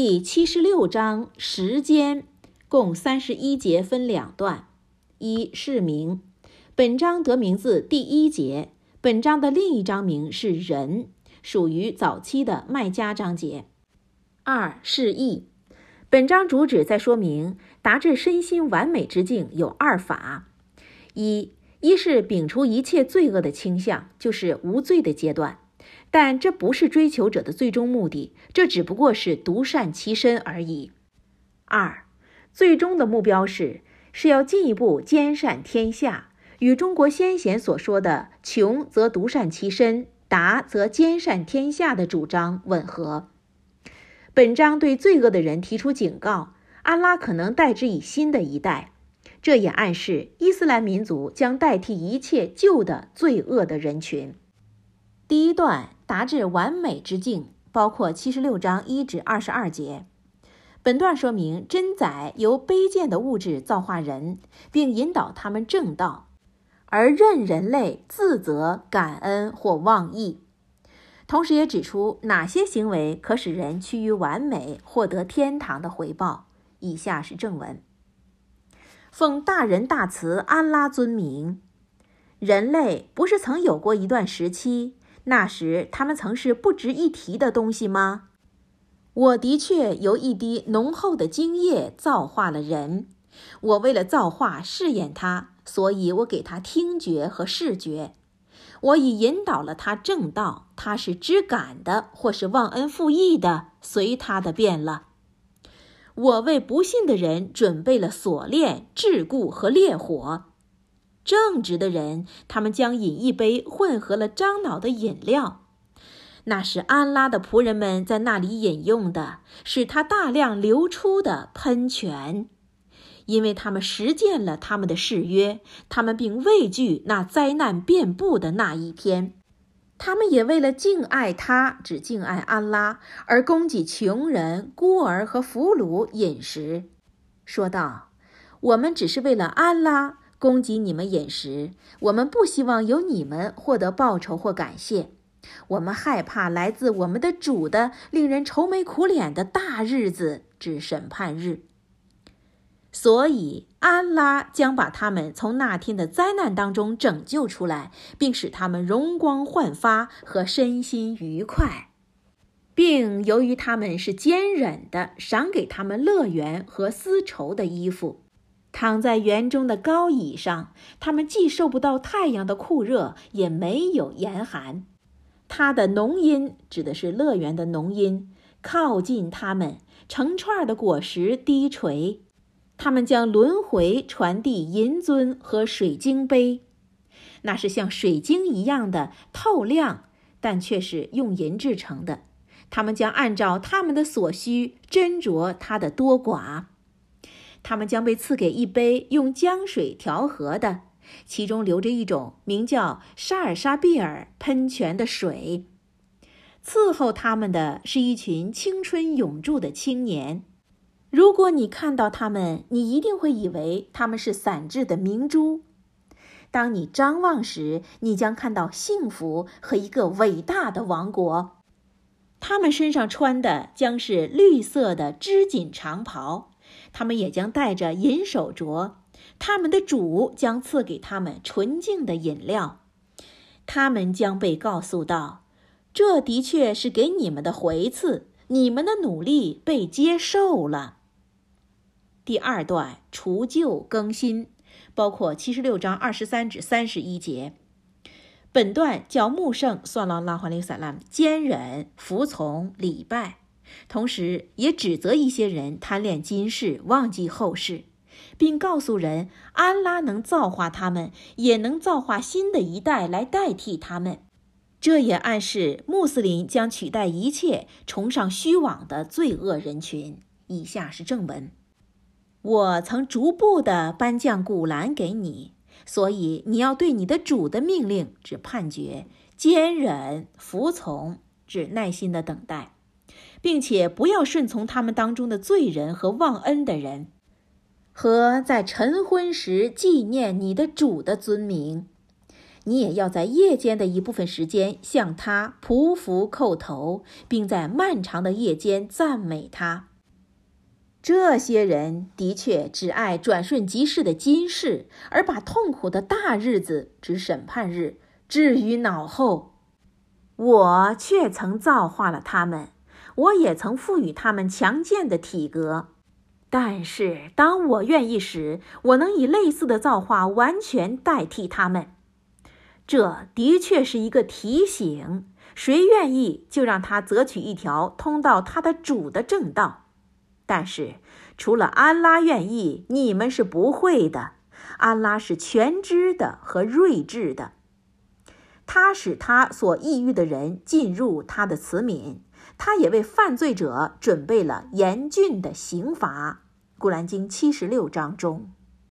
第七十六章时间，共三十一节，分两段。一是名，本章得名字第一节。本章的另一章名是人，属于早期的麦加章节。二是义，本章主旨在说明达至身心完美之境有二法：一，一是摒除一切罪恶的倾向，就是无罪的阶段。但这不是追求者的最终目的，这只不过是独善其身而已。二，最终的目标是是要进一步兼善天下，与中国先贤所说的“穷则独善其身，达则兼善天下”的主张吻合。本章对罪恶的人提出警告，安拉可能代之以新的一代，这也暗示伊斯兰民族将代替一切旧的罪恶的人群。第一段。达至完美之境，包括七十六章一至二十二节。本段说明真宰由卑贱的物质造化人，并引导他们正道，而任人类自责、感恩或妄议。同时也指出哪些行为可使人趋于完美，获得天堂的回报。以下是正文：奉大仁大慈安拉尊名，人类不是曾有过一段时期？那时，他们曾是不值一提的东西吗？我的确由一滴浓厚的精液造化了人。我为了造化试验他，所以我给他听觉和视觉。我已引导了他正道，他是知感的，或是忘恩负义的，随他的便了。我为不信的人准备了锁链、桎梏和烈火。正直的人，他们将饮一杯混合了樟脑的饮料，那是安拉的仆人们在那里饮用的，使他大量流出的喷泉，因为他们实践了他们的誓约，他们并畏惧那灾难遍布的那一天，他们也为了敬爱他，只敬爱安拉，而供给穷人、孤儿和俘虏饮食，说道：“我们只是为了安拉。”供给你们饮食，我们不希望由你们获得报酬或感谢。我们害怕来自我们的主的令人愁眉苦脸的大日子之审判日。所以，安拉将把他们从那天的灾难当中拯救出来，并使他们容光焕发和身心愉快，并由于他们是坚忍的，赏给他们乐园和丝绸的衣服。躺在园中的高椅上，他们既受不到太阳的酷热，也没有严寒。他的浓荫指的是乐园的浓荫，靠近他们，成串的果实低垂。他们将轮回传递银樽和水晶杯，那是像水晶一样的透亮，但却是用银制成的。他们将按照他们的所需斟酌它的多寡。他们将被赐给一杯用江水调和的，其中流着一种名叫沙尔沙比尔喷泉的水。伺候他们的是一群青春永驻的青年。如果你看到他们，你一定会以为他们是散置的明珠。当你张望时，你将看到幸福和一个伟大的王国。他们身上穿的将是绿色的织锦长袍。他们也将带着银手镯，他们的主将赐给他们纯净的饮料。他们将被告诉道：“这的确是给你们的回赐，你们的努力被接受了。”第二段除旧更新，包括七十六章二十三至三十一节。本段叫穆圣算了拉华利萨拉坚忍、服从、礼拜。同时，也指责一些人贪恋今世，忘记后世，并告诉人，安拉能造化他们，也能造化新的一代来代替他们。这也暗示穆斯林将取代一切崇尚虚妄的罪恶人群。以下是正文：我曾逐步地颁降古兰给你，所以你要对你的主的命令指判决，坚忍服从，指耐心的等待。并且不要顺从他们当中的罪人和忘恩的人，和在晨昏时纪念你的主的尊名。你也要在夜间的一部分时间向他匍匐叩头，并在漫长的夜间赞美他。这些人的确只爱转瞬即逝的今世，而把痛苦的大日子指审判日置于脑后。我却曾造化了他们，我也曾赋予他们强健的体格。但是，当我愿意时，我能以类似的造化完全代替他们。这的确是一个提醒，谁愿意就让他择取一条通到他的主的正道。但是，除了安拉愿意，你们是不会的。安拉是全知的和睿智的，他使他所抑郁的人进入他的慈悯，他也为犯罪者准备了严峻的刑罚。古兰经七十六章中。